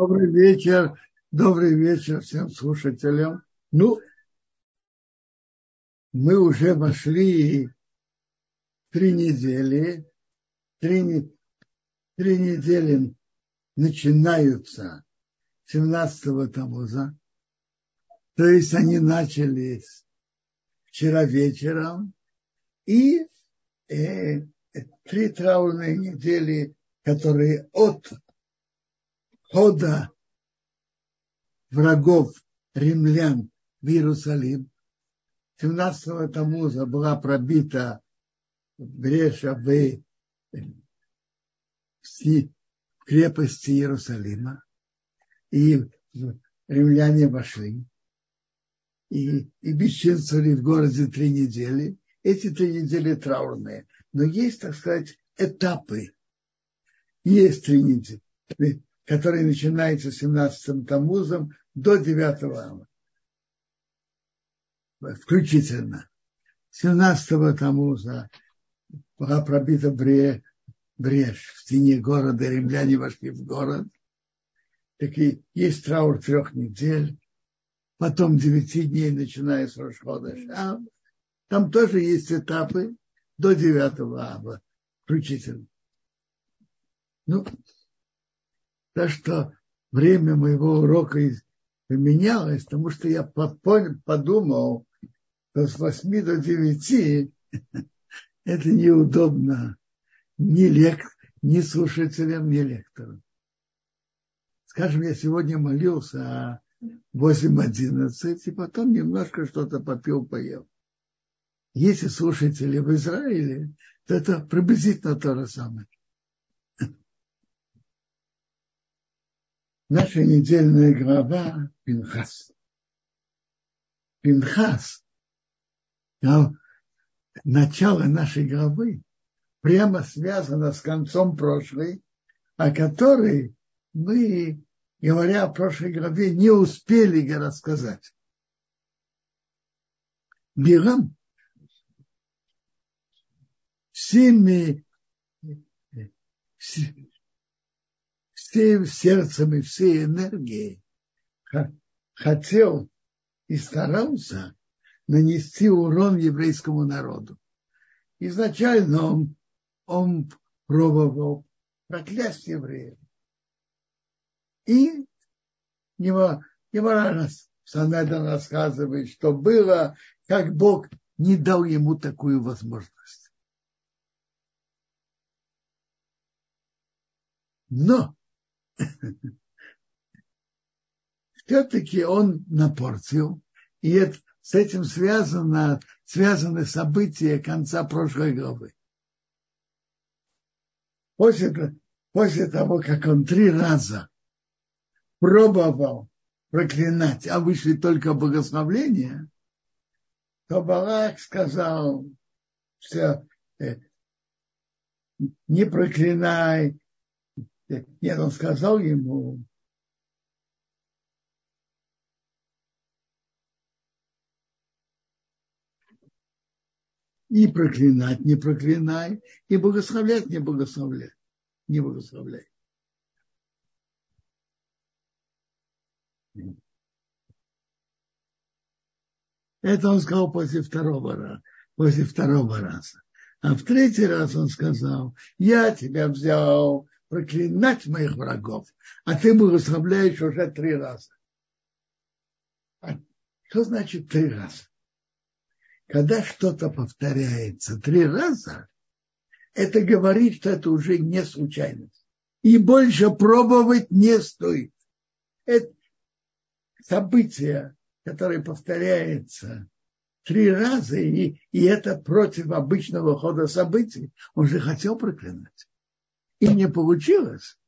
Добрый вечер, добрый вечер всем слушателям. Ну, мы уже вошли три недели, три, три недели начинаются 17-го Тамуза, то есть они начались вчера вечером, и э, три траурные недели, которые от хода врагов римлян в Иерусалим. 17-го Тамуза была пробита бреша в крепости Иерусалима. И римляне вошли и, и бесчинствовали в городе три недели. Эти три недели траурные. Но есть, так сказать, этапы. Есть три недели который начинается 17-м Тамузом до 9 ава. Включительно. 17-го Тамуза была пробита бре, брешь в стене города, римляне вошли в город. Так и есть траур трех недель, потом девяти дней, начиная с Рошхода Шам. Там тоже есть этапы до 9 ава включительно. Ну, так что время моего урока поменялось, потому что я подумал, что с 8 до 9 это неудобно ни, лек, ни слушателям, ни лекторам. Скажем, я сегодня молился о 8.11 и потом немножко что-то попил, поел. Если слушатели в Израиле, то это приблизительно то же самое. Наша недельная глава Пинхас. Пинхас, начало нашей главы, прямо связано с концом прошлой, о которой мы, говоря о прошлой главе, не успели рассказать. Бирам всеми всем сердцем и всей энергией хотел и старался нанести урон еврейскому народу. Изначально он, он пробовал проклясть евреев. И его, его Санедан рассказывает, что было, как Бог не дал ему такую возможность. Но все-таки он напортил, и это, с этим связано, связаны события конца прошлой главы. После, после того, как он три раза пробовал проклинать, а вышли только благословления, то Балак сказал, все, э, не проклинай, нет, он сказал ему, и проклинать не проклинай, и благословлять не благословляй. Не благословляй. Это он сказал после второго раза. После второго раза. А в третий раз он сказал, я тебя взял проклинать моих врагов, а ты благословляешь уже три раза. А что значит три раза? Когда что-то повторяется три раза, это говорит, что это уже не случайность. И больше пробовать не стоит. Это событие, которое повторяется три раза, и, и это против обычного хода событий, он же хотел проклинать и не получилось,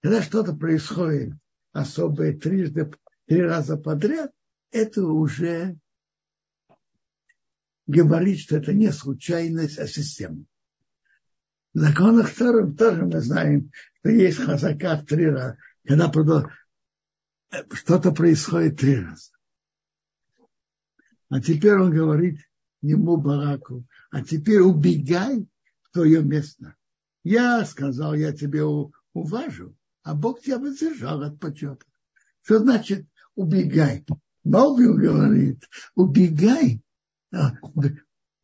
когда что-то происходит особое трижды, три раза подряд, это уже говорит, что это не случайность, а система. В законах втором тоже мы знаем, что есть хазака в три раза, когда что-то происходит три раза. А теперь он говорит ему Бараку, а теперь убегай в твое место. Я сказал, я тебе уважу, а Бог тебя воздержал от почета. Что значит убегай? Балбил говорит, убегай. А,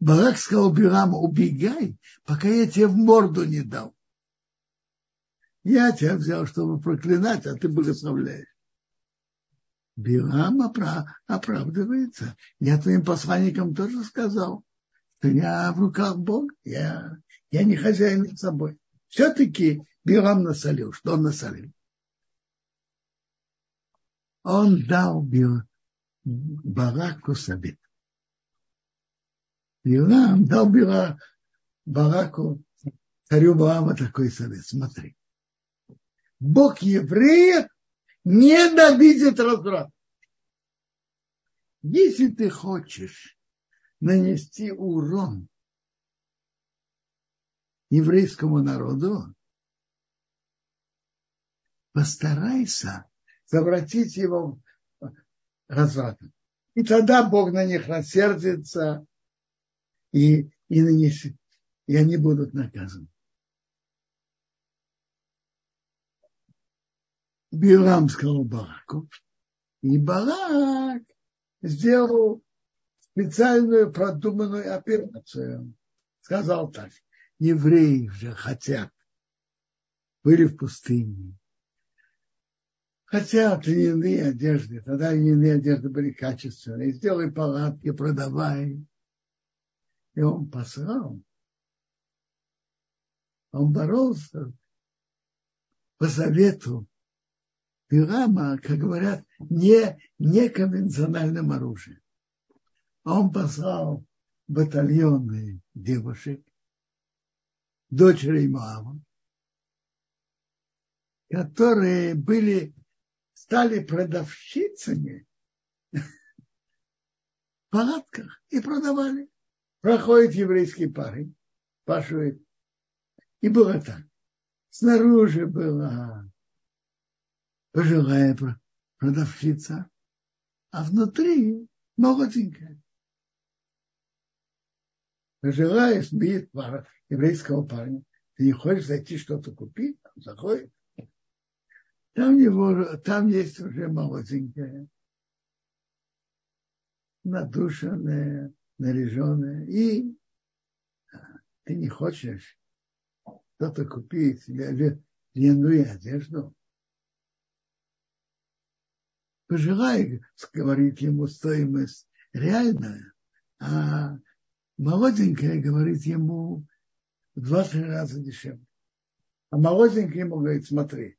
Барак сказал Бираму, убегай, пока я тебе в морду не дал. Я тебя взял, чтобы проклинать, а ты благословляешь. Бирам оправдывается. Я твоим посланникам тоже сказал, что я в руках Бога, я, я не хозяин над собой. Все-таки Бирам насолил. Что он насолил? Он дал Бараку совет. Бирам дал Бира, Бараку, царю Баама такой совет. Смотри. Бог евреев ненавидит разврат. Если ты хочешь нанести урон еврейскому народу, постарайся совратить его развратом. И тогда Бог на них рассердится, и, и, нанесет, и они будут наказаны. Билам сказал Бараку, и Барак сделал специальную продуманную операцию. Сказал так, евреи же хотят, были в пустыне, хотят льняные одежды, тогда льняные одежды были качественные, сделай палатки, продавай. И он послал, он боролся по совету Пирама, как говорят, не неконвенциональным оружием. Он послал батальоны девушек, дочерей Моава, которые были, стали продавщицами в палатках и продавали. Проходит еврейский парень, спрашивает, и было так. Снаружи была пожилая продавщица, а внутри молоденькая. Пожилая спит пара еврейского парня. Ты не хочешь зайти что-то купить? Он заходит. Там, его, там есть уже молоденькая, надушенная, наряженная. И ты не хочешь что-то купить, льняную одежду, пожелай, говорит ему стоимость реальная, а молоденькая говорит ему два-три раза дешевле. А молоденькая ему говорит, смотри,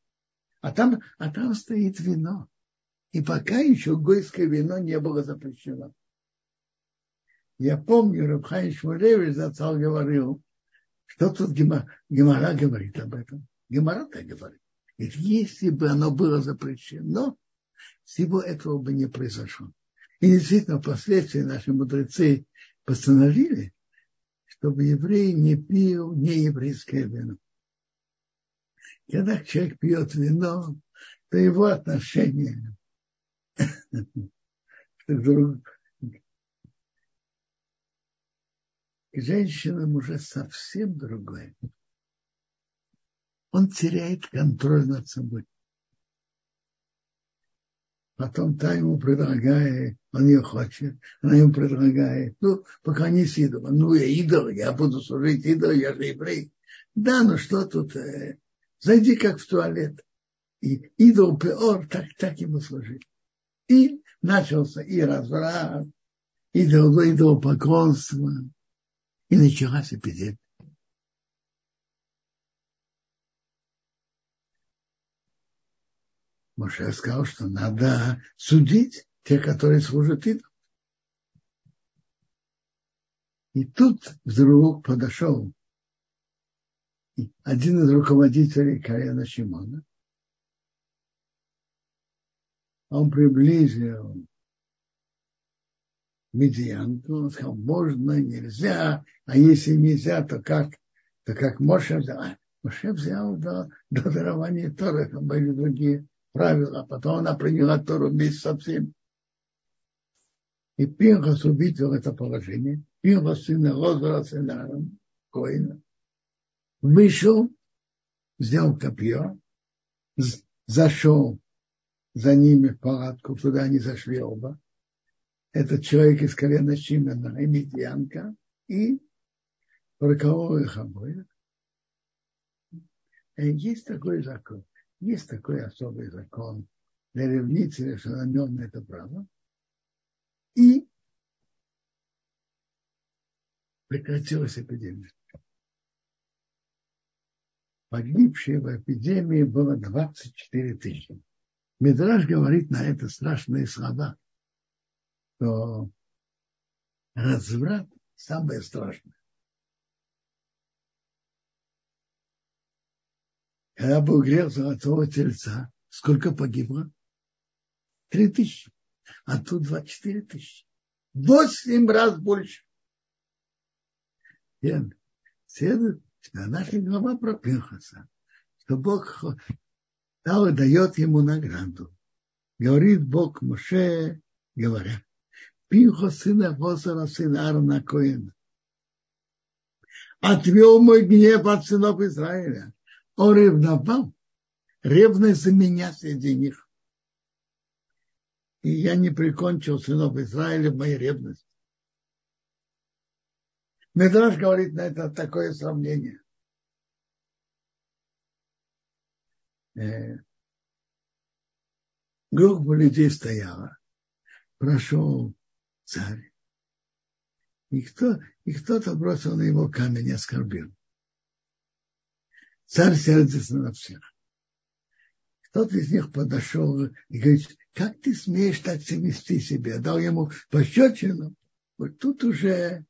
а там, а там стоит вино. И пока еще гойское вино не было запрещено. Я помню, Рабхайн Шмулевич зацал говорил, что тут Гемара, Гемара говорит об этом. Гемара так говорит. Ведь если бы оно было запрещено, всего этого бы не произошло. И действительно, впоследствии наши мудрецы постановили, чтобы еврей не пил нееврейское вино. Когда человек пьет вино, то его отношение к женщинам уже совсем другое. Он теряет контроль над собой. Потом та ему предлагает, он ее хочет, она ему предлагает, ну, пока не с идолом. Ну, я идол, я буду служить идолу, я же еврей. Да, ну что тут, э, зайди как в туалет. И идол пеор, так, так ему служить. И начался и разврат, и идолопоклонство, и началась эпидемия. Моше сказал, что надо судить тех, которые служат идолам. И тут вдруг подошел один из руководителей Карена Шимона. Он приблизил медианту, он сказал, можно, нельзя, а если нельзя, то как? То как Моше взял? А, Моше взял до, до дарования Торы, там были другие правила, потом она приняла Тору вместе со всеми. И Пинхас увидел это положение. Пинхас сына Лозера, сына Коина. Вышел, взял копье зашел за ними в палатку, туда они зашли оба. Этот человек из колена Шимена и Медьянка, и проколол их обоих. И есть такой закон, есть такой особый закон для ревнителя, что на нем это право. И прекратилась эпидемия. Погибших в эпидемии было 24 тысячи. Медраж говорит на это страшные слова, что разврат самое страшное. Когда был грех золотого тельца, сколько погибло? Три тысячи. А тут 24 тысячи. Восемь раз больше. Следует, наша глава про Пинхаса, что Бог дал и дает ему награду. Говорит Бог Моше, говоря, Пинхо сына Фосора, сына Аарона Коина. Отвел мой гнев от сынов Израиля. Он ревновал. Ревность за меня среди них. И я не прикончил сынов Израиля в моей ревности. Медраж говорит на это такое сравнение. Э, группа людей стояла, прошел царь, и, кто, и кто-то бросил на его камень и оскорбил. Царь сердится на всех. Кто-то из них подошел и говорит, как ты смеешь так вести себя? Дал ему пощечину. Вот тут уже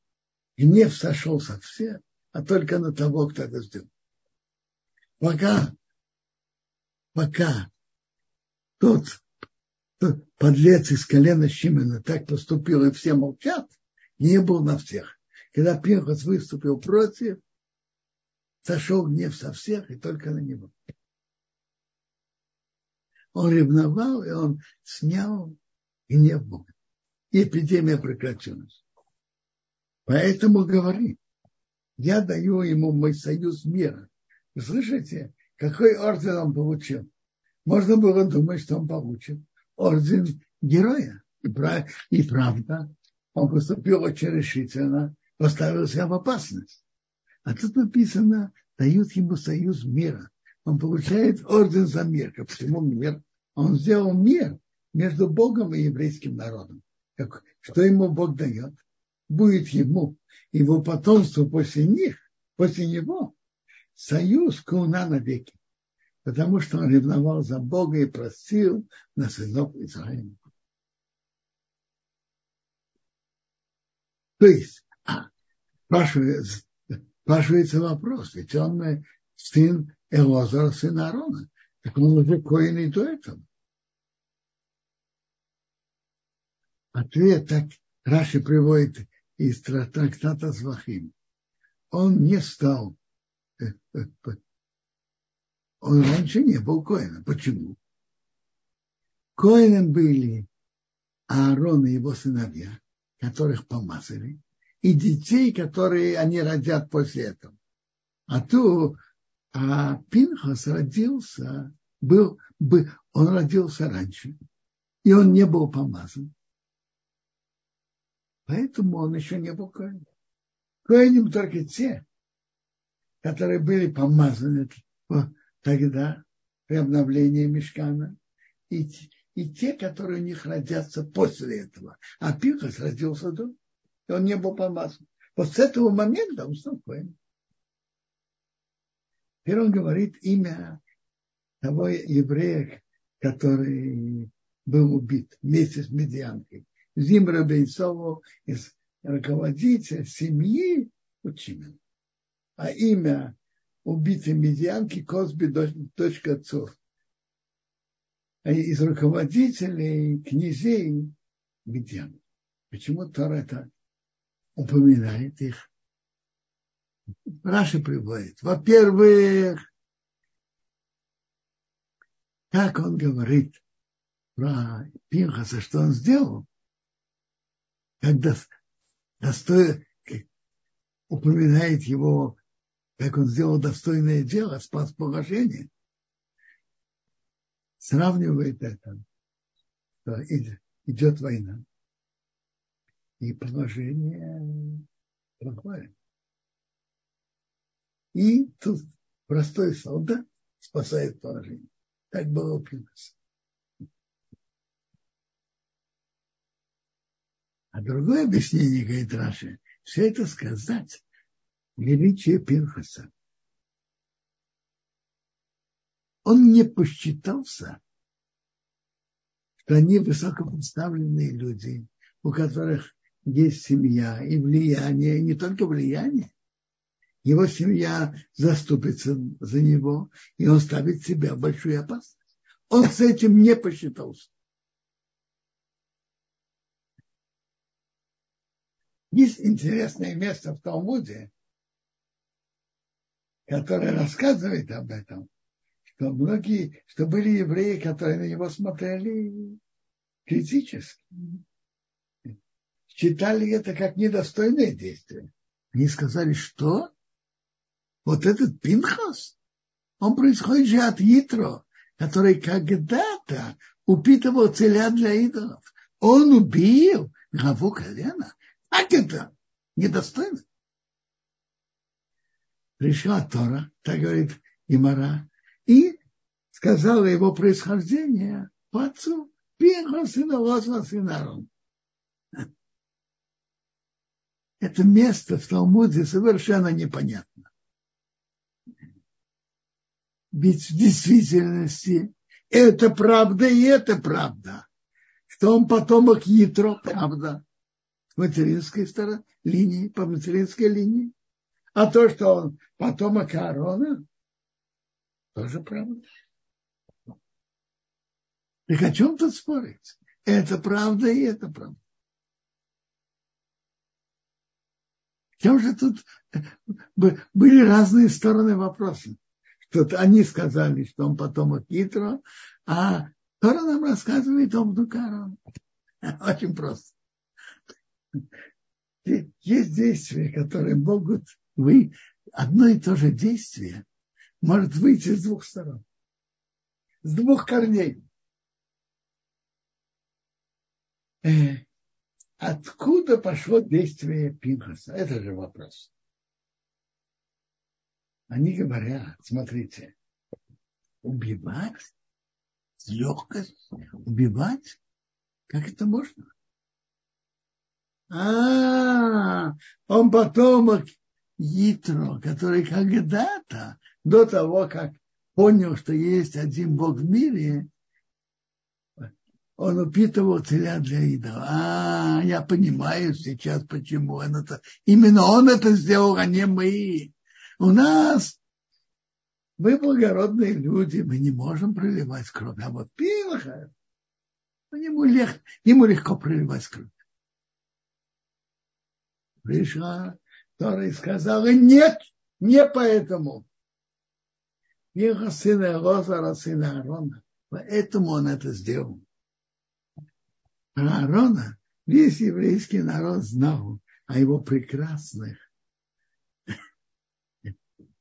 гнев сошел со всех, а только на того, кто это сделал. Пока пока тот, тот подлец из колена Шимена так поступил, и все молчат, не был на всех. Когда Пинхас выступил против, сошел гнев со всех и только на него. Он ревновал, и он снял гнев Бога. И эпидемия прекратилась. Поэтому говори, я даю ему мой союз мира. Вы слышите? Какой орден он получил? Можно было думать, что он получит орден героя. И, правда, он поступил очень решительно, поставил себя в опасность. А тут написано, дают ему союз мира. Он получает орден за мир, ко всему миру. Он сделал мир между Богом и еврейским народом. Как, что ему Бог дает? Будет ему, его потомство после них, после него, союз куна навеки. Потому что он ревновал за Бога и просил на сынов Израиля. То есть, а, спрашивается, спрашивается вопрос, ведь он э, сын Элозара, сын Аарона. Так он уже коин и до этого. Ответ так Раши приводит из трактата Звахим. Он не стал э, э, он раньше не был Коином. Почему? Коином были Аарон и его сыновья, которых помазали, и детей, которые они родят после этого. А то а Пинхас родился, был, был, он родился раньше, и он не был помазан. Поэтому он еще не был Коином. Коинем только те, которые были помазаны тогда при обновлении мешкана, и, и те, которые у них родятся после этого. А Пинхас родился до, и он не был помазан. Вот с этого момента он стал Коэн. Теперь он говорит имя того еврея, который был убит вместе с медианкой. Зимра из руководителя семьи Учимен. А имя убитой медианки Косби, дочка отцов. А из руководителей, князей медиан. Почему Тора это упоминает их? Раши приводит. Во-первых, как он говорит про Пинхаса, что он сделал, когда достой, упоминает его как он сделал достойное дело, спас положение. сравнивает это, что идет война, и положение плохое. И тут простой солдат спасает положение. Так было у Пинхаса. А другое объяснение, говорит Раши, все это сказать величие Пинхаса. Он не посчитался, что они высокопоставленные люди, у которых есть семья и влияние, и не только влияние. Его семья заступится за него, и он ставит себя в большую опасность. Он с этим не посчитался. Есть интересное место в Талмуде, которое рассказывает об этом, что многие, что были евреи, которые на него смотрели критически считали это как недостойное действие. Они сказали, что вот этот Пинхас, он происходит же от Итро, который когда-то упитывал целя для идолов. Он убил главу колена. Как это? Недостойно. Пришла Тора, так говорит Имара, и сказала его происхождение по отцу. Пинхас сына Лоза, сына Арон это место в Талмуде совершенно непонятно. Ведь в действительности это правда и это правда. Что он потомок Ятро, правда, с материнской стороны, линии, по материнской линии. А то, что он потомок Аарона, тоже правда. Так о чем тут спорить? Это правда и это правда. Чем же тут э, были разные стороны вопроса. Что они сказали, что он потомок Итро, а Тора нам рассказывает о Бдукару. Очень просто. Есть действия, которые могут вы одно и то же действие может выйти с двух сторон, с двух корней. Откуда пошло действие Пинхаса? Это же вопрос. Они говорят, смотрите, убивать с легкостью, убивать, как это можно? А, он потомок Итро, который когда-то, до того, как понял, что есть один Бог в мире, он упитывал теля для идола. А, я понимаю сейчас, почему он это... Именно он это сделал, а не мы. У нас мы благородные люди, мы не можем проливать кровь. А вот Пилаха, ему, лег, ему легко проливать кровь. Пришла Тора и сказала, нет, не поэтому. Пилаха сына Лозара, сына Арона. Поэтому он это сделал. Аарона весь еврейский народ знал о его прекрасных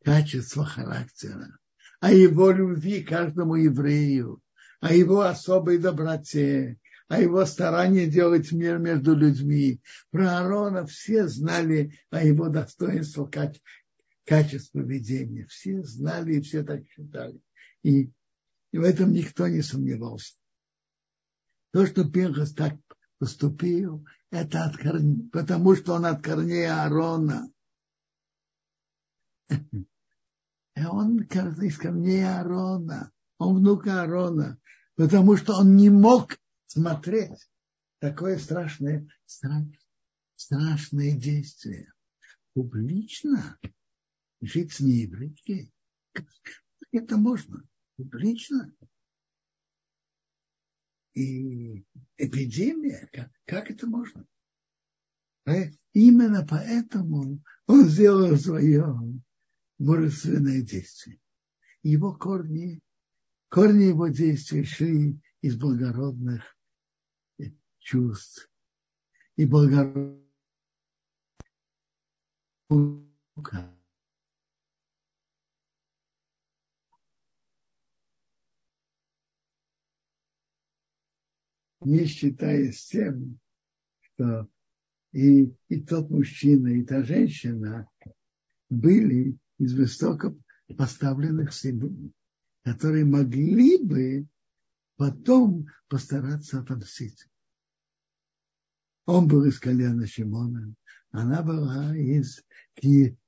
качествах характера, о его любви каждому еврею, о его особой доброте, о его старании делать мир между людьми. Про Аарона все знали о его достоинствах, качестве поведения. Все знали и все так считали. И, и в этом никто не сомневался. То, что Пинхас так поступил, это от корней, потому что он от корней Аарона. И он из корней Аарона. Он внук Аарона. Потому что он не мог смотреть такое страшное, страшное, действие. Публично жить с нееврейкой. Это можно? Публично и эпидемия, как, как это можно? Именно поэтому он сделал свое мужественное действие. Его корни, корни его действий шли из благородных чувств и благородных не считаясь тем, что и, и тот мужчина, и та женщина были из высоко поставленных семей, которые могли бы потом постараться отомстить. Он был из колена Шимона, она была из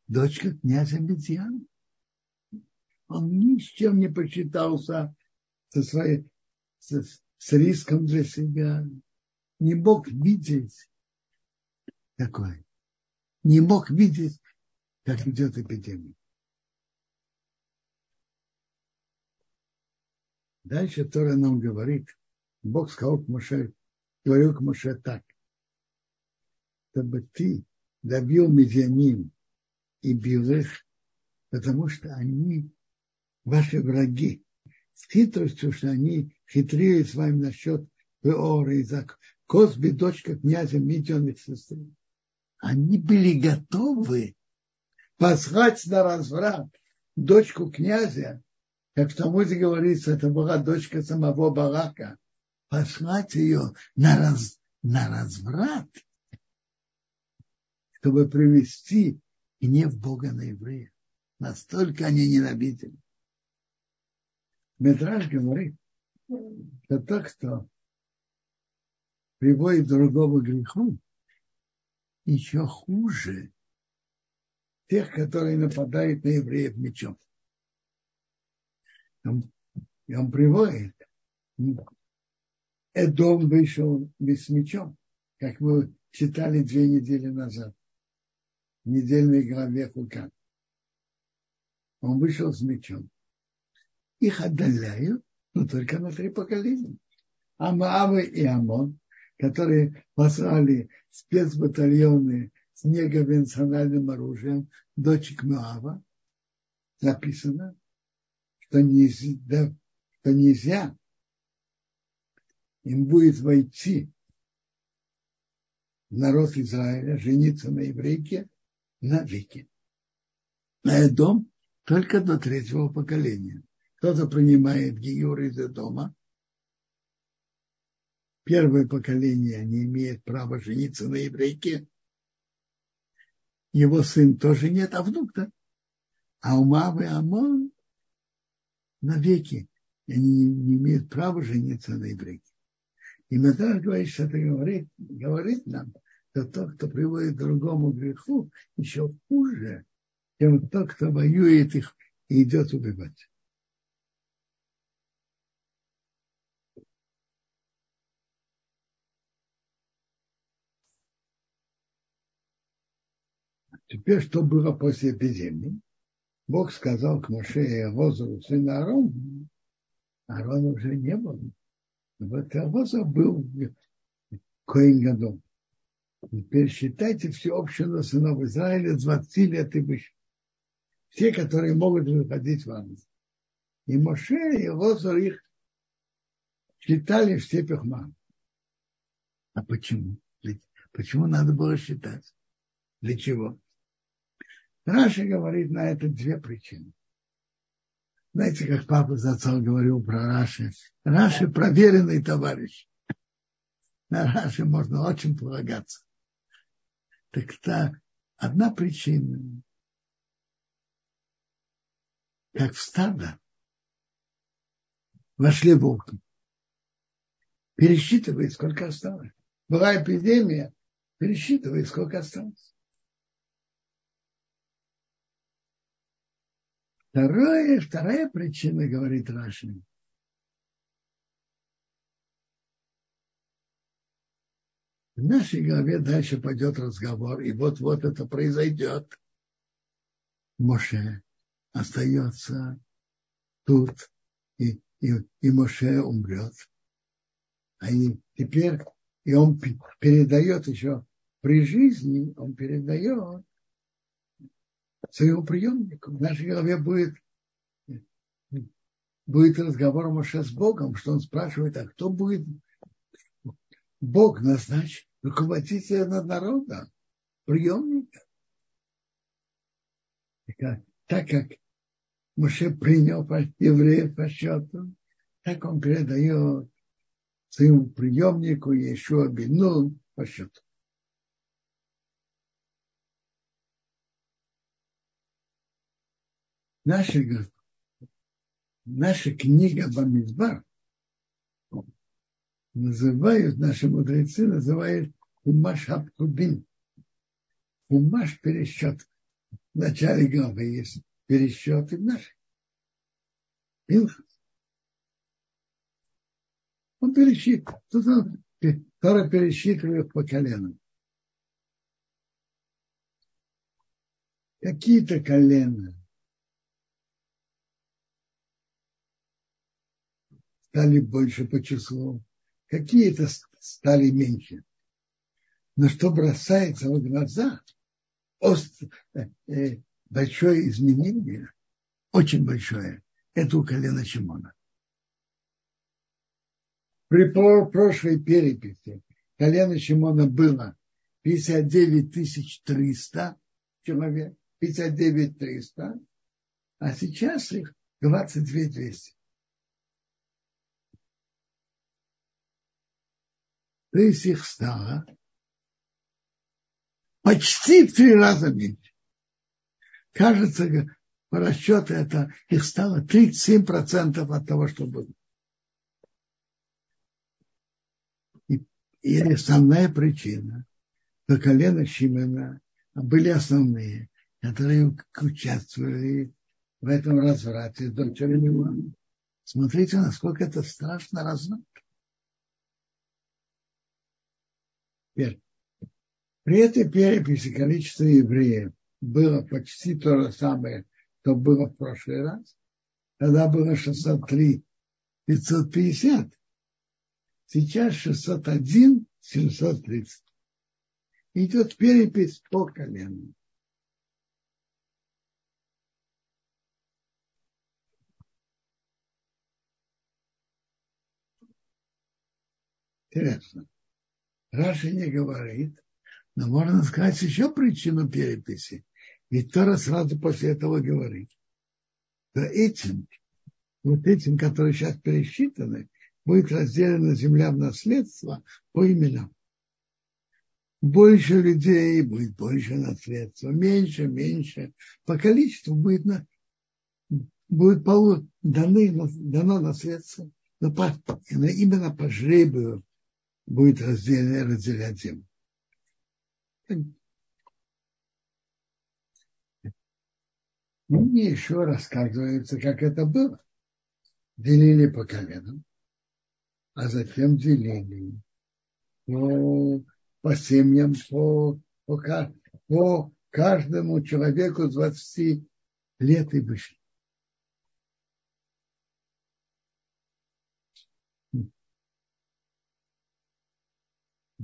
дочка князя Медьяна. Он ни с чем не посчитался со своей, с риском для себя, не мог видеть такое, не мог видеть, как идет эпидемия. Дальше Тора нам говорит, Бог сказал к Моше, говорил к Моше так, чтобы ты добил медианин и бил их, потому что они ваши враги. С хитростью, что они хитрее с вами насчет Веора и Зак. Косби, дочка князя Митионных сестры. Они были готовы послать на разврат дочку князя, как в Талмуде говорится, это была дочка самого Барака, послать ее на, раз, на разврат, чтобы привести гнев Бога на евреев. Настолько они ненавидели. Медраж говорит, что тот, кто приводит другому греху, еще хуже тех, которые нападают на евреев мечом. И он приводит, Эдом вышел с мечом, как мы читали две недели назад, в недельной главе Хукан. Он вышел с мечом. Их отдаляют, но только на три поколения. А Маавы и Амон, которые послали спецбатальоны с неконвенциональным оружием, дочек Моава, написано, что нельзя, что нельзя им будет войти народ Израиля, жениться на еврейке на веки. На дом только до третьего поколения. Кто-то принимает Гиюр из дома. Первое поколение не имеет права жениться на еврейке. Его сын тоже нет, а внук-то. А у Мавы Амон навеки они не имеют права жениться на еврейке. И Матар говорит, что это говорит, говорит нам, что тот, кто приводит другому греху, еще хуже, чем тот, кто воюет их и идет убивать. Теперь, что было после эпидемии? Бог сказал к Моше и Авозу, сына Аарона, Аарона уже не было. Вот Авоза был Коин Гадом. Теперь считайте всеобщего сынов Израиля 20 лет и выше. Все, которые могут выходить в армию. И Моше, и Лозар их считали в степях мам. А почему? Почему надо было считать? Для чего? Раша говорит на это две причины. Знаете, как папа за отцом говорил про Раши? Раши проверенный товарищ. На Раши можно очень полагаться. Так та одна причина, как в стадо вошли волки. Пересчитывает, сколько осталось. Была эпидемия, пересчитывает, сколько осталось. Второе, вторая причина, говорит Рашин, в нашей голове дальше пойдет разговор, и вот-вот это произойдет. Моше остается тут, и, и, и Моше умрет. А и теперь, и он передает еще при жизни, он передает своему приемнику. В нашей голове будет, будет разговор Моше с Богом, что он спрашивает, а кто будет Бог назначить руководителя над народом, приемника. Так как Моше принял евреев по счету, так он передает своему приемнику еще Бенун по счету. Наша, наша книга Бамидбар называют, наши мудрецы называют Умаш Хабкудин. Умаш пересчет. В начале главы есть пересчеты наши. Пинхас. Он пересчитывает. Тут он, Тора пересчитывает по коленам. Какие-то колена стали больше по числу, какие-то стали меньше. Но что бросается в глаза, э, э, большое изменение, очень большое, это у колена Шимона. При прошлой переписи колено Шимона было 59 300 человек, 59 300, а сейчас их 22 200. То есть их стало почти в три раза меньше. Кажется, по расчету это их стало 37% от того, что было. И основная причина, что колено Шимена были основные, которые участвовали в этом разврате Смотрите, насколько это страшно разврат. При этой переписи количество евреев было почти то же самое, что было в прошлый раз. Тогда было 603, 550. Сейчас 601, 730. Идет перепись по колену. Интересно. Раша не говорит, но можно сказать еще причину переписи. Ведь Тора сразу после этого говорит, что этим, вот этим, которые сейчас пересчитаны, будет разделена земля в наследство по именам. Больше людей будет больше наследства, меньше, меньше. По количеству будет, на, будет полу, даны, дано наследство. Но по, именно по жребию будет разделять, разделять землю. Мне еще рассказывается, как это было. Делили по коленам а затем делили по, по семьям, по, по, по каждому человеку 20 лет и выше.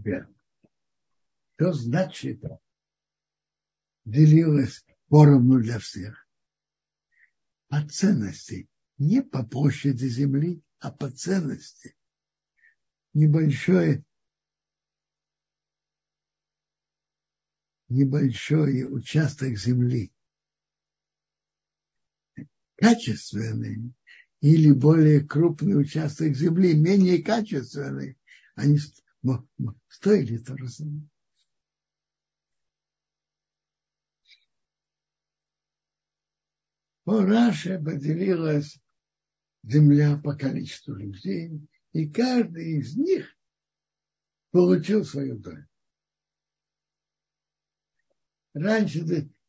Что значит делилось поровну для всех? По ценности, не по площади земли, а по ценности. Небольшой, небольшой участок земли, качественный или более крупный участок земли, менее качественный, они стоили то же самое. По Раше поделилась земля по количеству людей, и каждый из них получил свою долю. Раньше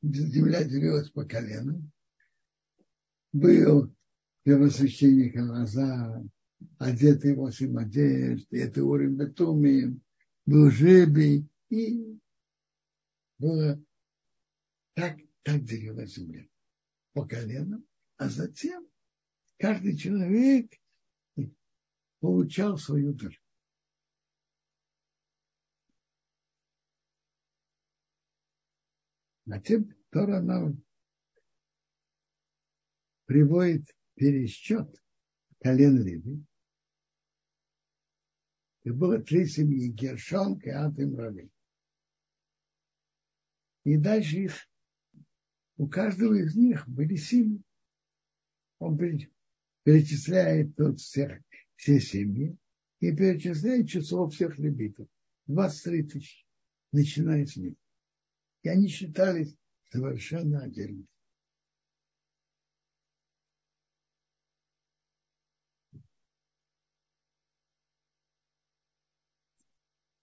земля делилась по коленам. Был первосвященник Алазар, одетый восемь одежд, это Урим Бетумим, был жебий, и было так, так делилась земля по коленам, а затем каждый человек получал свою долю. Затем Тора нам приводит пересчет колен Леви. И было три семьи, Гершон, Кеат и Мрави. И дальше их, у каждого из них были семьи. Он перечисляет тут всех все семьи, и перечисляет число всех левитов. 23 тысячи, начиная с них. И они считались совершенно отдельно.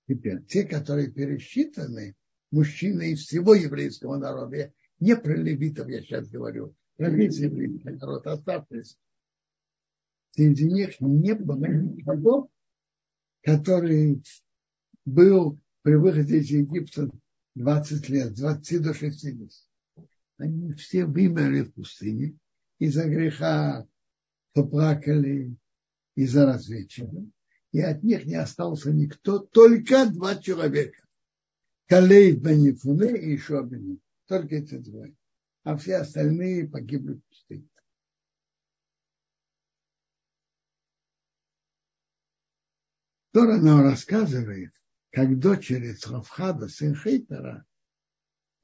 Теперь, те, которые пересчитаны, мужчины из всего еврейского народа, не про левитов я сейчас говорю, про весь еврейский народ, оставшийся. Среди них не было никого, который был при выходе из Египта 20 лет, 20 до 60. Они все вымерли в пустыне из-за греха, поплакали из-за разведчика и от них не остался никто, только два человека. Калей Бенифуне и один. Только эти двое. А все остальные погибли в пустыне. Тора нам рассказывает, как дочери Цхавхада, сын Хейтера,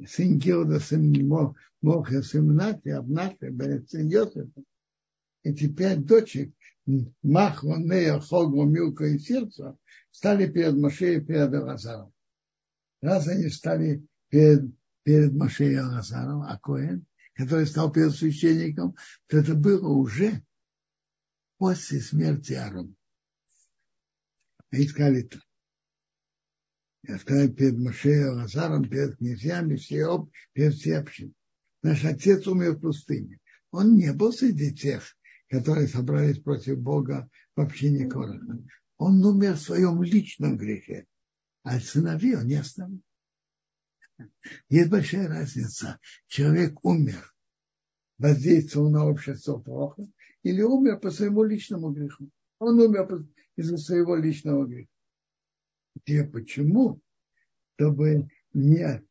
сын Геода, сын Моха, сын Нати, Абнахи, сын Йосифа, эти пять дочек Махва, Нея, Хогма, Милка и Сердце стали перед Машеей, перед Алазаром. Раз они стали перед, перед Машеей Алазаром, а Коэн, который стал перед священником, то это было уже после смерти Аарона. Они сказали так. Я сказал перед Машеей Алазаром, перед князьями, все, перед всей общиной. Наш отец умер в пустыне. Он не был среди тех, которые собрались против Бога в общине Короха. Он умер в своем личном грехе, а сыновей он не оставил. Есть большая разница. Человек умер, воздействовал на общество плохо, или умер по своему личному греху. Он умер из-за своего личного греха. Где почему? Чтобы не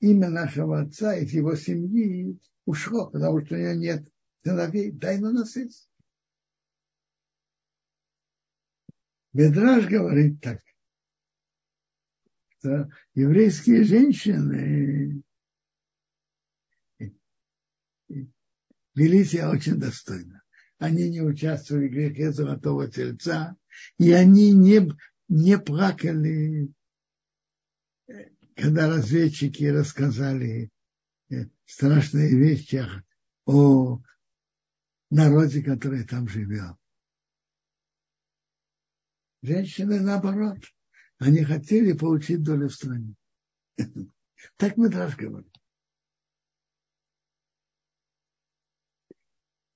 имя нашего отца из его семьи ушло, потому что у него нет сыновей, дай на наследство. Бедраж говорит так, что еврейские женщины вели себя очень достойно. Они не участвовали в грехе золотого тельца, и они не, не плакали, когда разведчики рассказали э, страшные вещи о народе, который там живет. Женщины наоборот. Они хотели получить долю в стране. Так мы даже говорим.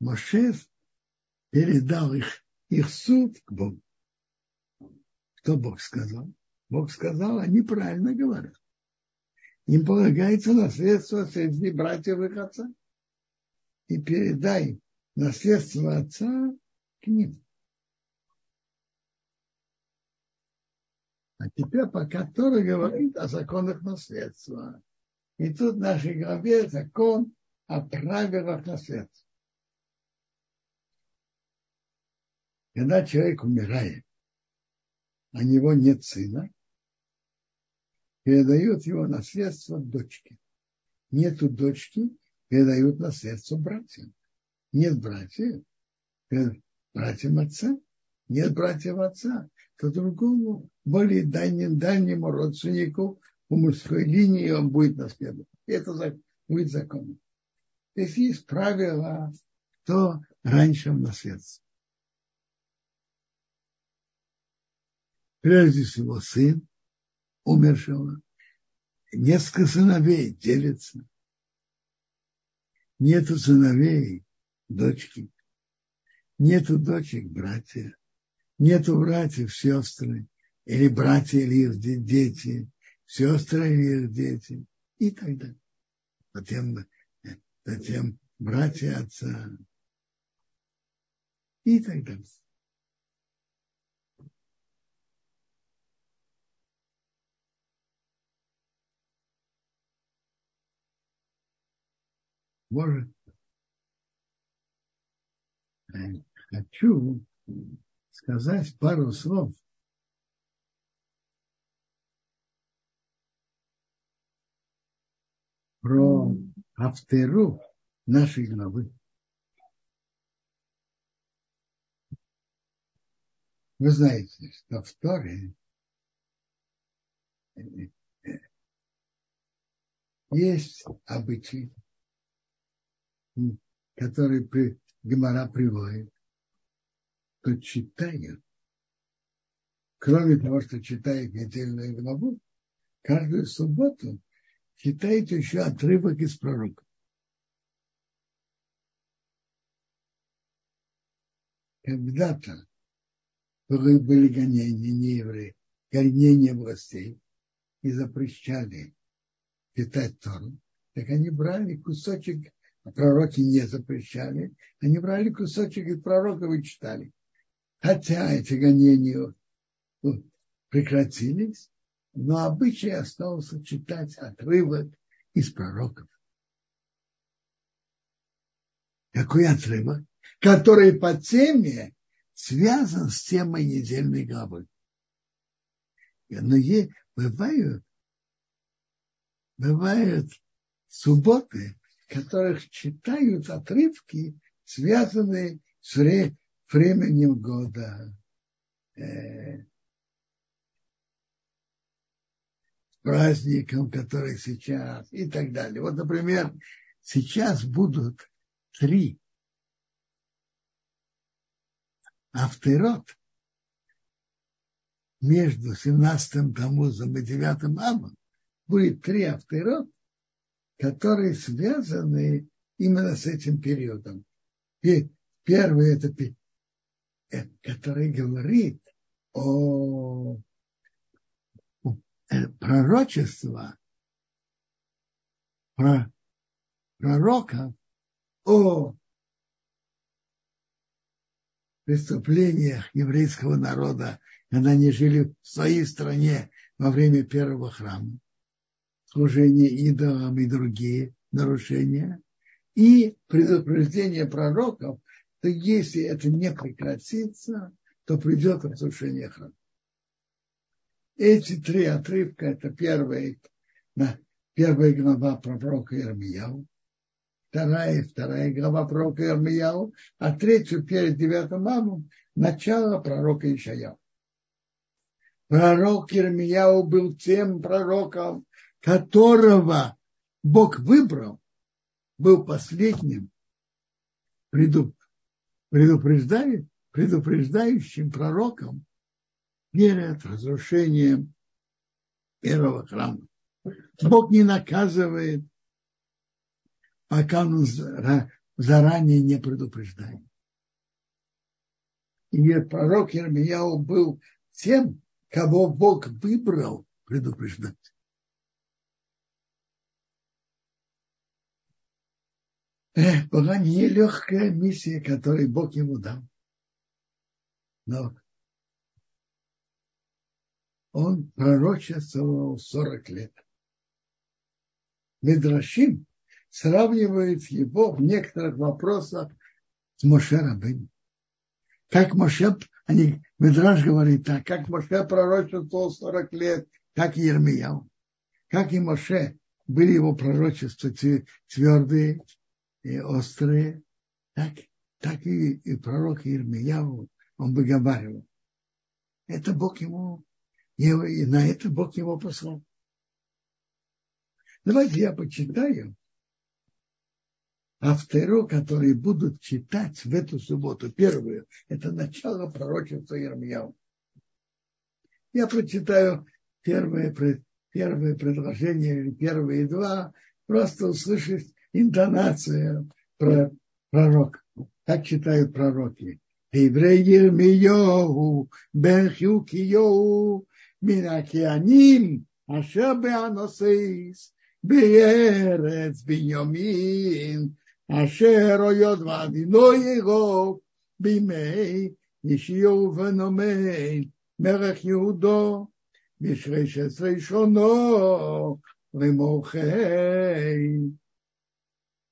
Моше передал их, их суд к Богу. Что Бог сказал? Бог сказал, они правильно говорят. Им полагается наследство среди братьев их отца. И передай наследство отца к ним. А теперь пока Тора говорит о законах наследства. И тут в нашей главе закон о правилах наследства. Когда человек умирает, а него нет сына, передают его наследство дочке. Нету дочки, передают наследство братьям. Нет братьев, братьям отца. Нет братьев отца, то другому, более дальнему, дальнему родственнику по мужской линии он будет наследовать. Это будет законом. Здесь есть правило, кто раньше в наследстве. Прежде всего сын умершего. Несколько сыновей делятся. Нету сыновей, дочки. Нету дочек, братья нету братьев, сестры, или братья, или их дети, сестры или их дети, и так далее. Затем, затем братья отца, и так далее. Может, э, хочу сказать пару слов про автору нашей главы. Вы знаете, что в Торе есть обычай, который при, Гемора приводит, то читают, кроме того, что читает недельную главу, каждую субботу читает еще отрывок из пророка. Когда-то были гонения не евреи, гонения властей и запрещали читать Тору, так они брали кусочек, а пророки не запрещали, они брали кусочек из пророков и читали. Хотя эти гонения прекратились, но обычай остался читать отрывок из пророков. Какой отрывок? Который по теме связан с темой недельной главы. Но е, бывают, бывают субботы, в которых читают отрывки, связанные с временем года, э, праздником, который сейчас, и так далее. Вот, например, сейчас будут три авторот между 17-м Тамузом и 9-м Амом будет три авторот, которые связаны именно с этим периодом. И первый это который говорит о Э, пророчество про пророка о преступлениях еврейского народа, когда они жили в своей стране во время первого храма, служение идолам и другие нарушения, и предупреждение пророков, то если это не прекратится, то придет разрушение храма. Эти три отрывка, это первая, первая глава пророка Ирмияу, вторая, вторая глава пророка Ирмияу, а третью перед девятым мамом начало пророка Ишаяу. Пророк Ирмияу был тем пророком, которого Бог выбрал, был последним предупреждает, предупреждающим пророком перед разрушением первого храма. Бог не наказывает, пока он заранее не предупреждает. И пророк Ермияу был тем, кого Бог выбрал предупреждать. Была нелегкая миссия, которую Бог ему дал. Но он пророчествовал 40 лет. Медрашим сравнивает его в некоторых вопросах с Моше Рабын. Как Моше, они, Медраж говорит так, как Моше пророчествовал 40 лет, как и Ермияу. Как и Моше, были его пророчества твердые и острые, так, так и, и пророк Ермияу, он выговаривал. Это Бог ему и на это Бог его послал. Давайте я почитаю автору, которые будут читать в эту субботу. Первую – это начало пророчества Ермияу. Я прочитаю первое, первое предложение или первые два, просто услышать интонация про пророк. Так читают пророки. Еврей Ермиёу, Бехю Киёу, Минакианим, Ашабе Аносейс, Беерец Биньомин, Ашер Ойод Вадино Его, Бимей, Ишиёу Веномей, Мерех Иудо, Мишрей Шесрей Шоно, Римохей.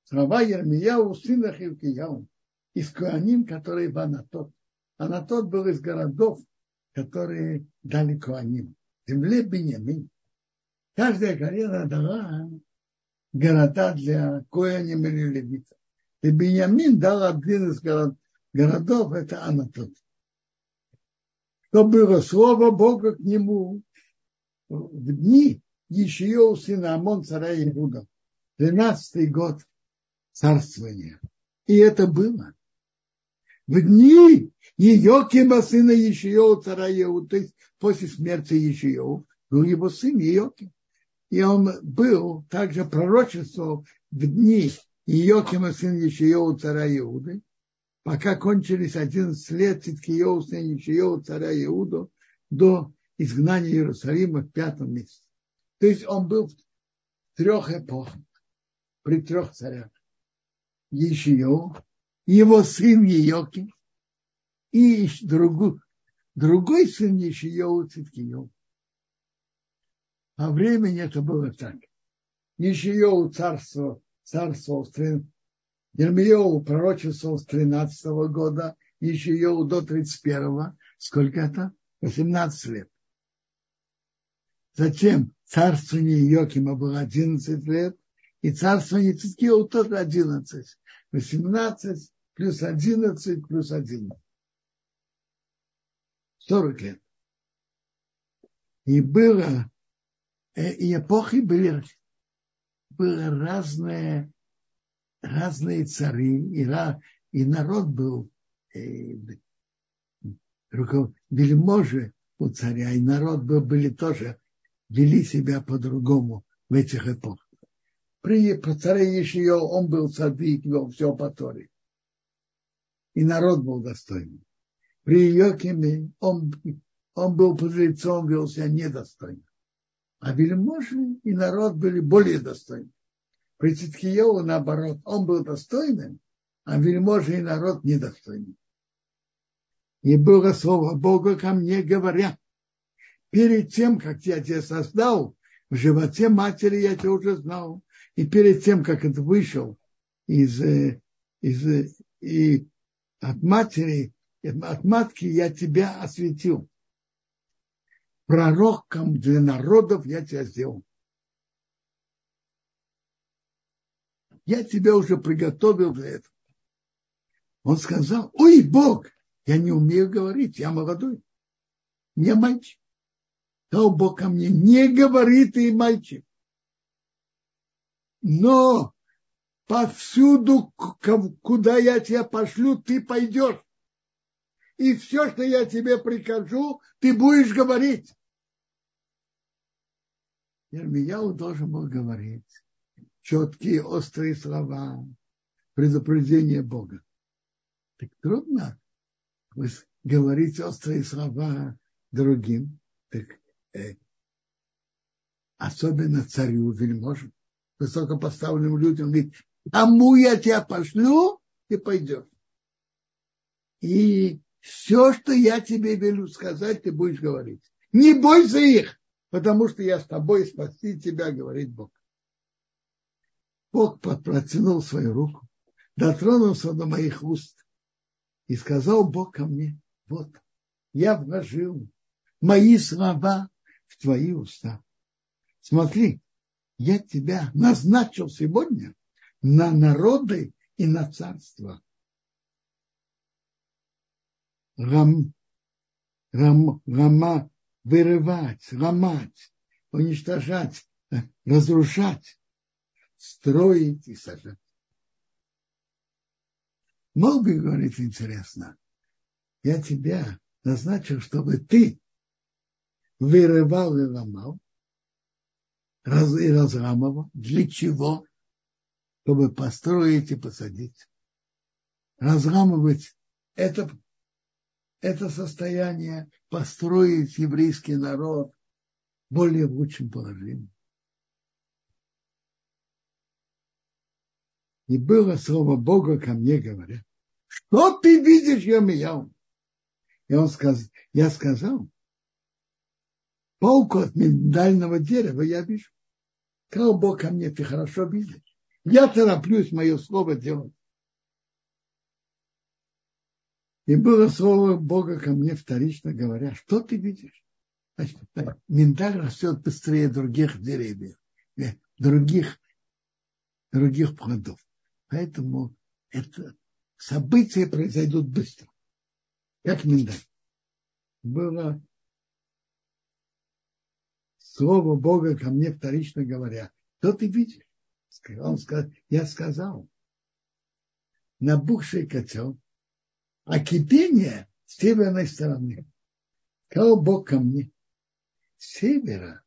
Слова Ермияу, сына Хилкияу, из Куаним, которые в Анатот. Анатот был из городов, которые дали Куаним. Земле Беньямин. Каждая колено дала города для Кояним или Левита. И Беньямин дал один из город, городов, это Анатот. что было слово Бога к нему в дни Ешио сына Амон царя Иуда. Тринадцатый год царствования. И это было. В дни Иокима сына Ешио царя Иуда, то есть после смерти Ешио, был его сын Иоким. И он был также пророчествовал в дни Иокима сын Ешио царя Иуды, пока кончились 11 лет Циткиеу сын Ешио царя Иуду до изгнания Иерусалима в пятом месяце. То есть он был в трех эпохах, при трех царях. Ешио, его сын Иоким и другой, другой сын Ешио Циткиеу. По времени это было так. Ешио царство, царство Ермиеву пророчествовал с 13 года, Ешиеву до 31 Сколько это? 18 лет. Затем царствование Йокима было 11 лет, и царствование Циткиева тоже 11. 18 плюс 11 плюс 11. 40 лет. И было, э, и эпохи были, было разные, разные цари, и, и народ был э, вельможи у царя, и народ был, были тоже, вели себя по-другому в этих эпохах. При царе еще он был садик, вел все по Торе. И народ был достойный. При Йокиме он, он был под лицом, вел себя недостойно. А вельможи и народ были более достойны. При Циткиеву, наоборот, он был достойным, а вельможи и народ недостойным. И было слово Бога ко мне, говоря, перед тем, как я тебя создал, в животе матери я тебя уже знал, и перед тем, как это вышел из, э, из, э, и от матери, от матки я тебя осветил. Пророком для народов я тебя сделал. Я тебя уже приготовил для этого. Он сказал, ой, Бог, я не умею говорить, я молодой, не мальчик. Дал Бог ко мне, не говори ты, мальчик но повсюду, куда я тебя пошлю, ты пойдешь. И все, что я тебе прикажу, ты будешь говорить. Ермияу должен был говорить четкие, острые слова, предупреждение Бога. Так трудно говорить острые слова другим, так, э, особенно царю вельможам высокопоставленным людям, говорит, кому я тебя пошлю, ты пойдешь. И все, что я тебе велю сказать, ты будешь говорить. Не бойся их, потому что я с тобой спасти тебя, говорит Бог. Бог протянул свою руку, дотронулся до моих уст и сказал Бог ко мне, вот, я вложил мои слова в твои уста. Смотри, я тебя назначил сегодня на народы и на царство. Рам, рам, рама, вырывать, ломать, уничтожать, разрушать, строить и сажать. Мог бы говорить интересно, я тебя назначил, чтобы ты вырывал и ломал, раз, и разрамовал. Для чего? Чтобы построить и посадить. Разрамывать это, это состояние, построить еврейский народ более в лучшем положении. И было слово Бога ко мне, говоря, что ты видишь, Йомияу? И он сказал, я сказал, пауку от миндального дерева я вижу. Сказал Бог ко мне, ты хорошо видишь. Я тороплюсь мое слово делать. И было слово Бога ко мне вторично говоря, что ты видишь? Значит, миндаль растет быстрее других деревьев, э, других, других плодов. Поэтому это события произойдут быстро, как миндаль. было слово Бога ко мне вторично говоря. Что ты видишь? Он сказал, я сказал, набухший котел, а кипение с северной стороны. Сказал Бог ко мне, с севера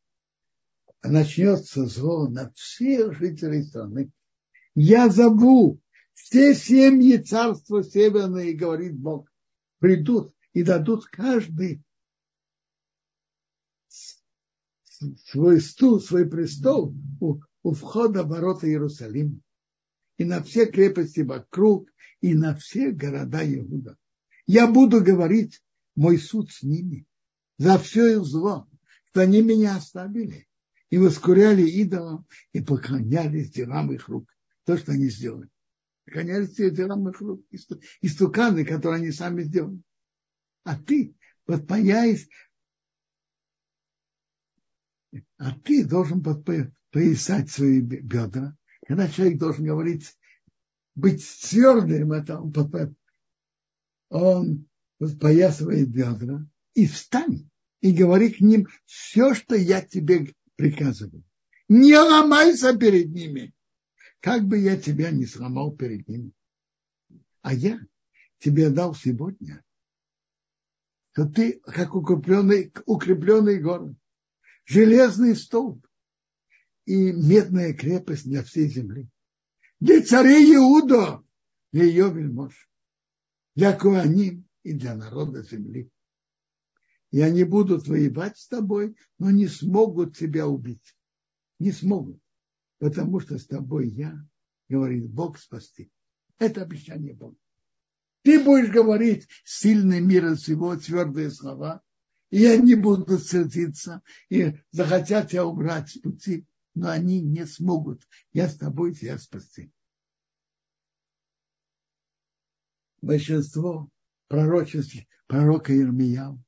начнется зло над всех жителей страны. Я зову все семьи царства северные, говорит Бог, придут и дадут каждый свой стул, свой престол у, у входа ворота Иерусалима. И на все крепости вокруг, и на все города Иуда. Я буду говорить мой суд с ними за все их зло, что они меня оставили и воскуряли идолам и поклонялись делам их рук. То, что они сделали. Поклонялись делам их рук. Истуканы, которые они сами сделали. А ты, подпаяясь, а ты должен поясать свои бедра. Когда человек должен говорить, быть твердым, это он, он подпоясывает бедра и встань и говори к ним все, что я тебе приказываю. Не ломайся перед ними, как бы я тебя не сломал перед ними. А я тебе дал сегодня, что ты как укрепленный, укрепленный город, железный столб и медная крепость для всей земли. Для царей Иуда, для ее вельмож, для Куаним и для народа земли и они будут воевать с тобой, но не смогут тебя убить. Не смогут, потому что с тобой я, говорит Бог, спасти. Это обещание Бога. Ты будешь говорить сильный мира всего, твердые слова, и они будут сердиться, и захотят тебя убрать с пути, но они не смогут. Я с тобой тебя спасти. Большинство пророчеств пророка Ирмияу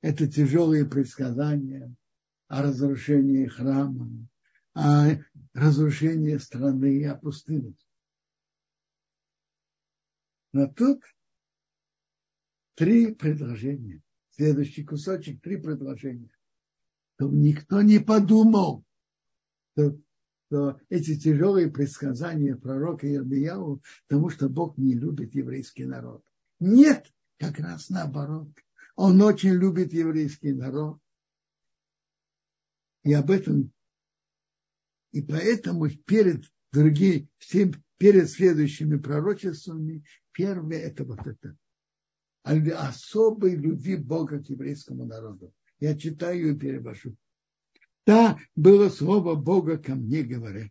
это тяжелые предсказания о разрушении храма, о разрушении страны, о пустынности. Но тут три предложения. Следующий кусочек, три предложения. Чтобы никто не подумал, что, что эти тяжелые предсказания пророка Ирмияу, потому что Бог не любит еврейский народ. Нет, как раз наоборот. Он очень любит еврейский народ. И об этом, и поэтому перед другими, всем, перед следующими пророчествами, первое это вот это. Особой любви Бога к еврейскому народу. Я читаю и перевожу. Да, было слово Бога ко мне, говоря.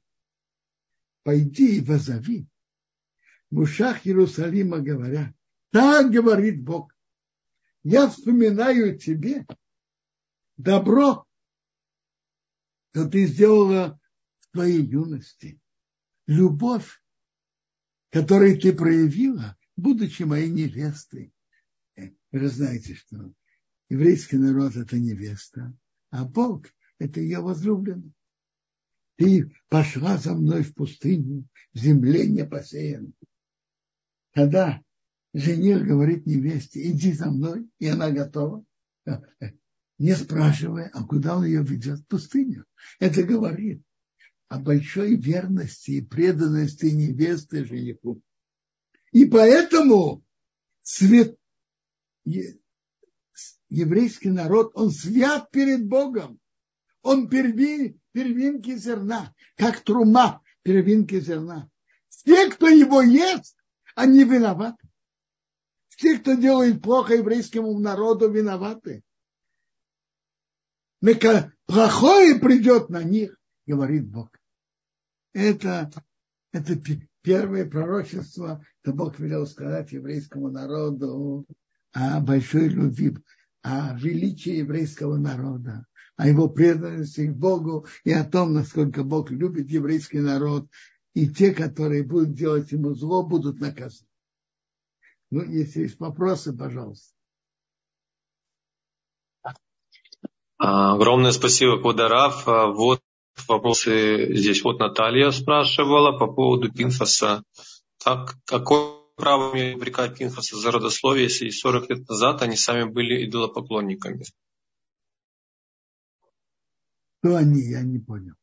Пойди и возови. В ушах Иерусалима говоря. Так говорит Бог я вспоминаю тебе добро, что ты сделала в твоей юности, любовь, которую ты проявила, будучи моей невестой. Вы же знаете, что еврейский народ – это невеста, а Бог – это ее возлюбленный. Ты пошла за мной в пустыню, в земле не посеян. Когда жених говорит невесте, иди за мной, и она готова, не спрашивая, а куда он ее ведет? В пустыню. Это говорит о большой верности и преданности невесты жениху. И поэтому свет, еврейский народ, он свят перед Богом. Он первин, первинки зерна, как трума первинки зерна. Те, кто его ест, они виноваты. Те, кто делает плохо еврейскому народу, виноваты. Плохое придет на них, говорит Бог. Это, это первое пророчество, что Бог велел сказать еврейскому народу о большой любви, о величии еврейского народа, о его преданности Богу и о том, насколько Бог любит еврейский народ. И те, которые будут делать ему зло, будут наказаны. Ну, если есть вопросы, пожалуйста. А, огромное спасибо, Квадараф. А, вот вопросы здесь. Вот Наталья спрашивала по поводу Пинфаса. Так, какой право имеют упрекать Пинхаса за родословие, если 40 лет назад они сами были идолопоклонниками? Кто они, я не понял.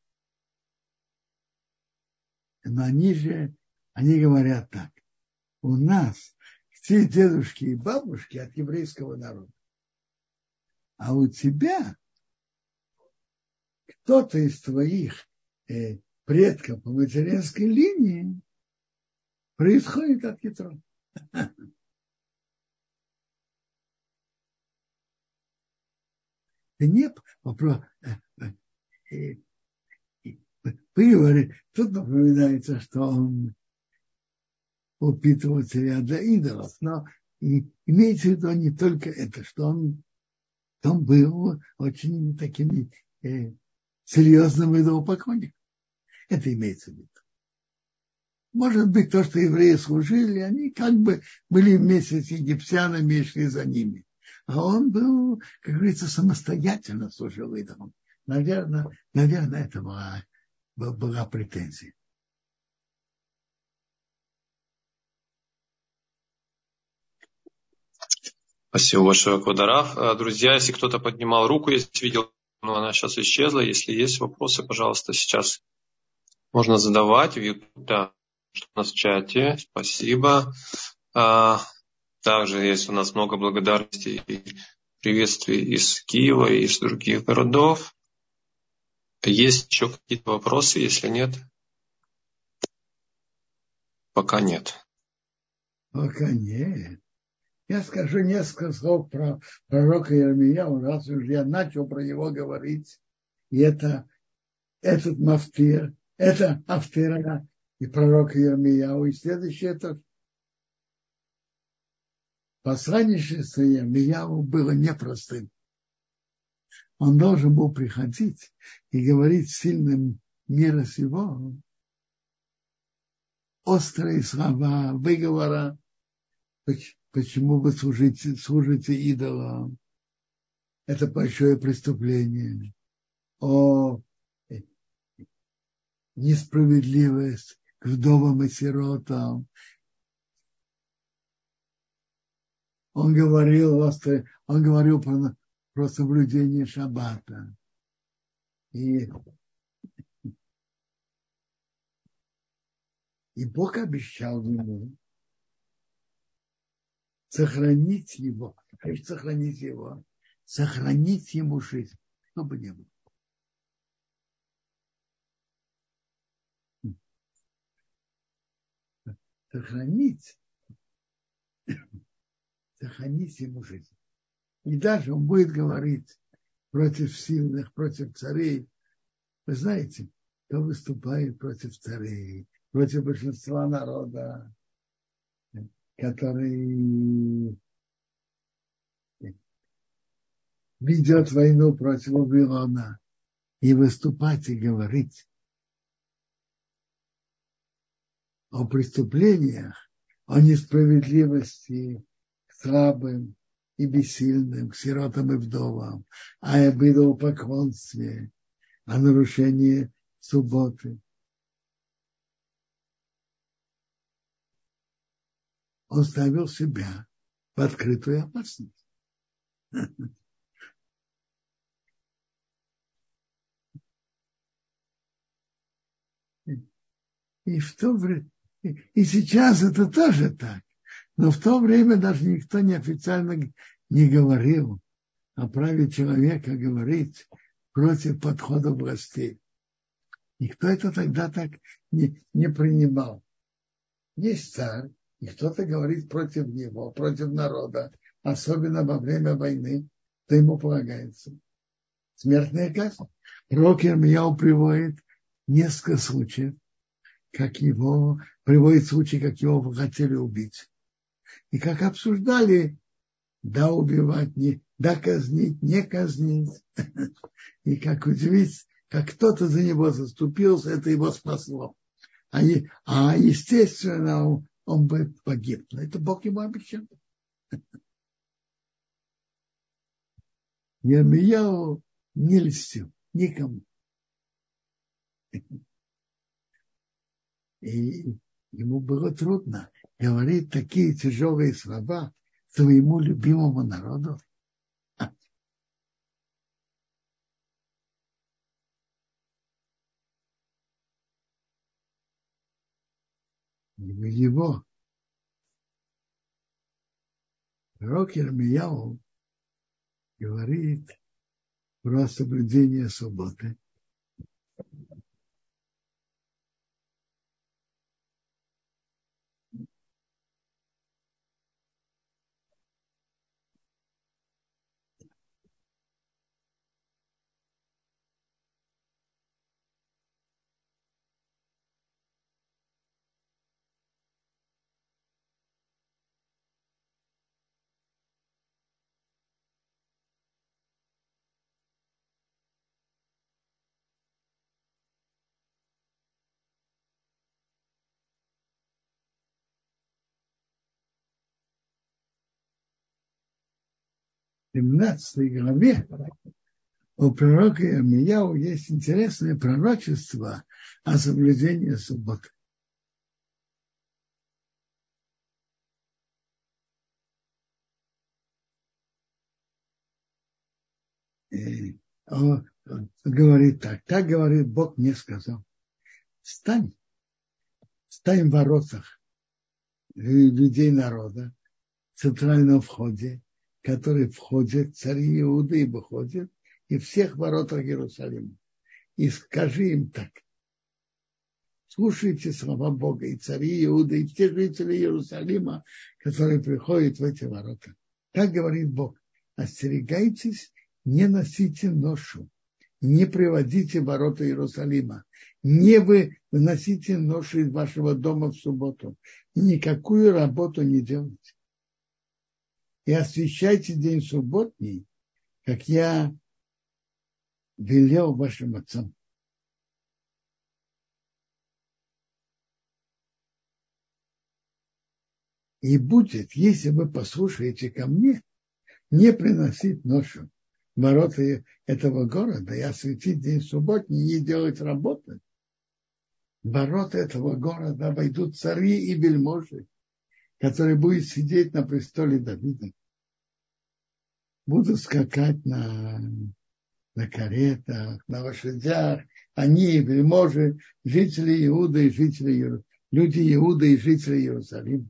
Но они же, они говорят так. У нас все дедушки и бабушки от еврейского народа. А у тебя кто-то из твоих э, предков по материнской линии происходит от Ятро. Не вопрос. Говорите, тут напоминается, что он упитывался для идолов, но имеется в виду не только это, что он, он был очень таким э, серьезным идолопоклонником. Это имеется в виду. Может быть, то, что евреи служили, они как бы были вместе с египтянами и шли за ними. А он был, как говорится, самостоятельно служил идолам. Наверное, наверное, это была, была претензия. Спасибо большое, Квадараф. А, друзья, если кто-то поднимал руку, если видел, но она сейчас исчезла. Если есть вопросы, пожалуйста, сейчас можно задавать. Да, что у нас в чате. Спасибо. А, также есть у нас много благодарностей и приветствий из Киева и из других городов. Есть еще какие-то вопросы, если нет? Пока нет. Пока нет. Я скажу несколько слов про пророка Ермия, раз уже я начал про него говорить. И это этот мафтир, это автора и пророк Ермияу. И следующее это посланничество Ермияу было непростым. Он должен был приходить и говорить сильным мира сего острые слова, выговора, почему вы служите, служите идолам. Это большое преступление. О несправедливость к вдовам и сиротам. Он говорил, он говорил про, про соблюдение шаббата. И, и Бог обещал ему сохранить его, сохранить его, сохранить ему жизнь, чтобы не было. Сохранить, сохранить ему жизнь. И даже он будет говорить против сильных, против царей. Вы знаете, кто выступает против царей, против большинства народа, который ведет войну против Вавилона и выступать и говорить о преступлениях, о несправедливости к слабым и бессильным, к сиротам и вдовам, о идолопоклонстве, о нарушении субботы. Он ставил себя в открытую опасность. И в то время, и сейчас это тоже так. Но в то время даже никто неофициально не говорил о праве человека говорить против подхода властей. Никто это тогда так не, не принимал. Есть царь, и кто-то говорит против него, против народа, особенно во время войны, то ему полагается. Смертная казнь. Пророк Ирмияу приводит несколько случаев, как его, приводит случай, как его хотели убить. И как обсуждали, да убивать, не, да казнить, не казнить. И как удивить, как кто-то за него заступился, это его спасло. А, а естественно, он, он бы погиб. Но это Бог ему обещал. Ермияу не льстил никому. И ему было трудно. говорит такие тяжелые слова своему любимому народу? Его пророк Ермияу говорит про соблюдение субботы. 17 главе у пророка Ирмияу есть интересное пророчество о соблюдении субботы. Говорит так, так говорит Бог мне сказал, стань, стань в воротах людей народа, в центральном входе, который входит, цари Иуды и выходят, и всех воротах Иерусалима. И скажи им так. Слушайте слова Бога и цари Иуды, и все жители Иерусалима, которые приходят в эти ворота. Так говорит Бог. Остерегайтесь, не носите ношу, не приводите ворота Иерусалима, не вы выносите ношу из вашего дома в субботу, никакую работу не делайте и освящайте день субботний, как я велел вашим отцам. И будет, если вы послушаете ко мне, не приносить ношу ворота этого города и осветить день субботний, не делать работы. Ворота этого города войдут цари и вельможи, который будет сидеть на престоле Давида. Будут скакать на, на каретах, на лошадях. Они, вельможи, жители Иуда и жители люди Иуда и жители Иерусалима.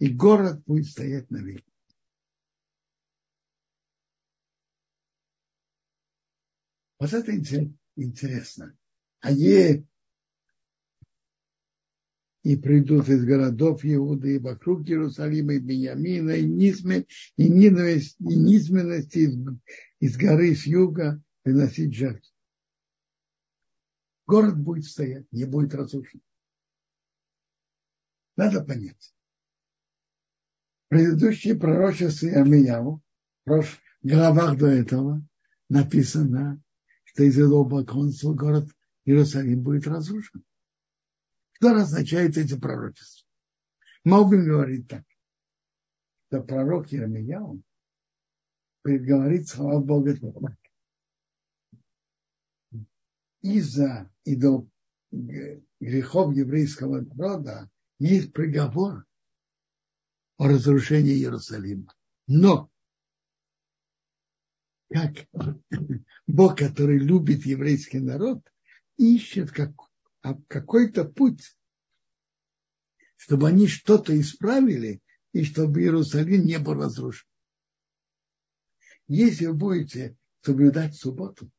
И город будет стоять на навеки. Вот это интересно. А е и придут из городов Иуды и вокруг Иерусалима, и Бениамина, и, низме, и, низменности, и низменности из, из горы с юга приносить жертву. Город будет стоять, не будет разрушен. Надо понять. Предыдущие пророчества Амияву, в главах до этого, написано, что из этого консул город Иерусалим будет разрушен. Что означает эти пророчества? Могу говорить так, что пророк Еремияу говорит слова Бога из-за идол грехов еврейского народа есть приговор о разрушении Иерусалима. Но как Бог, который любит еврейский народ, ищет как, а какой-то путь, чтобы они что-то исправили, и чтобы Иерусалим не был разрушен. Если вы будете соблюдать субботу,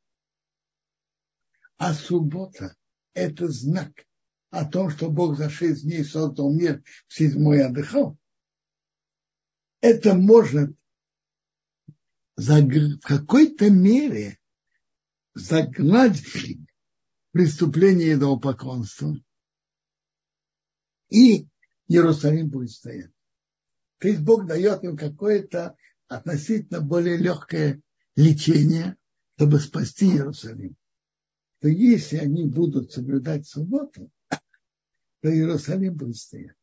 а суббота – это знак о том, что Бог за шесть дней создал мир, в седьмой отдыхал, это может в какой-то мере загладить преступление идолопоклонства, и Иерусалим будет стоять. То есть Бог дает им какое-то относительно более легкое лечение, чтобы спасти Иерусалим. То если они будут соблюдать субботу, то Иерусалим будет стоять.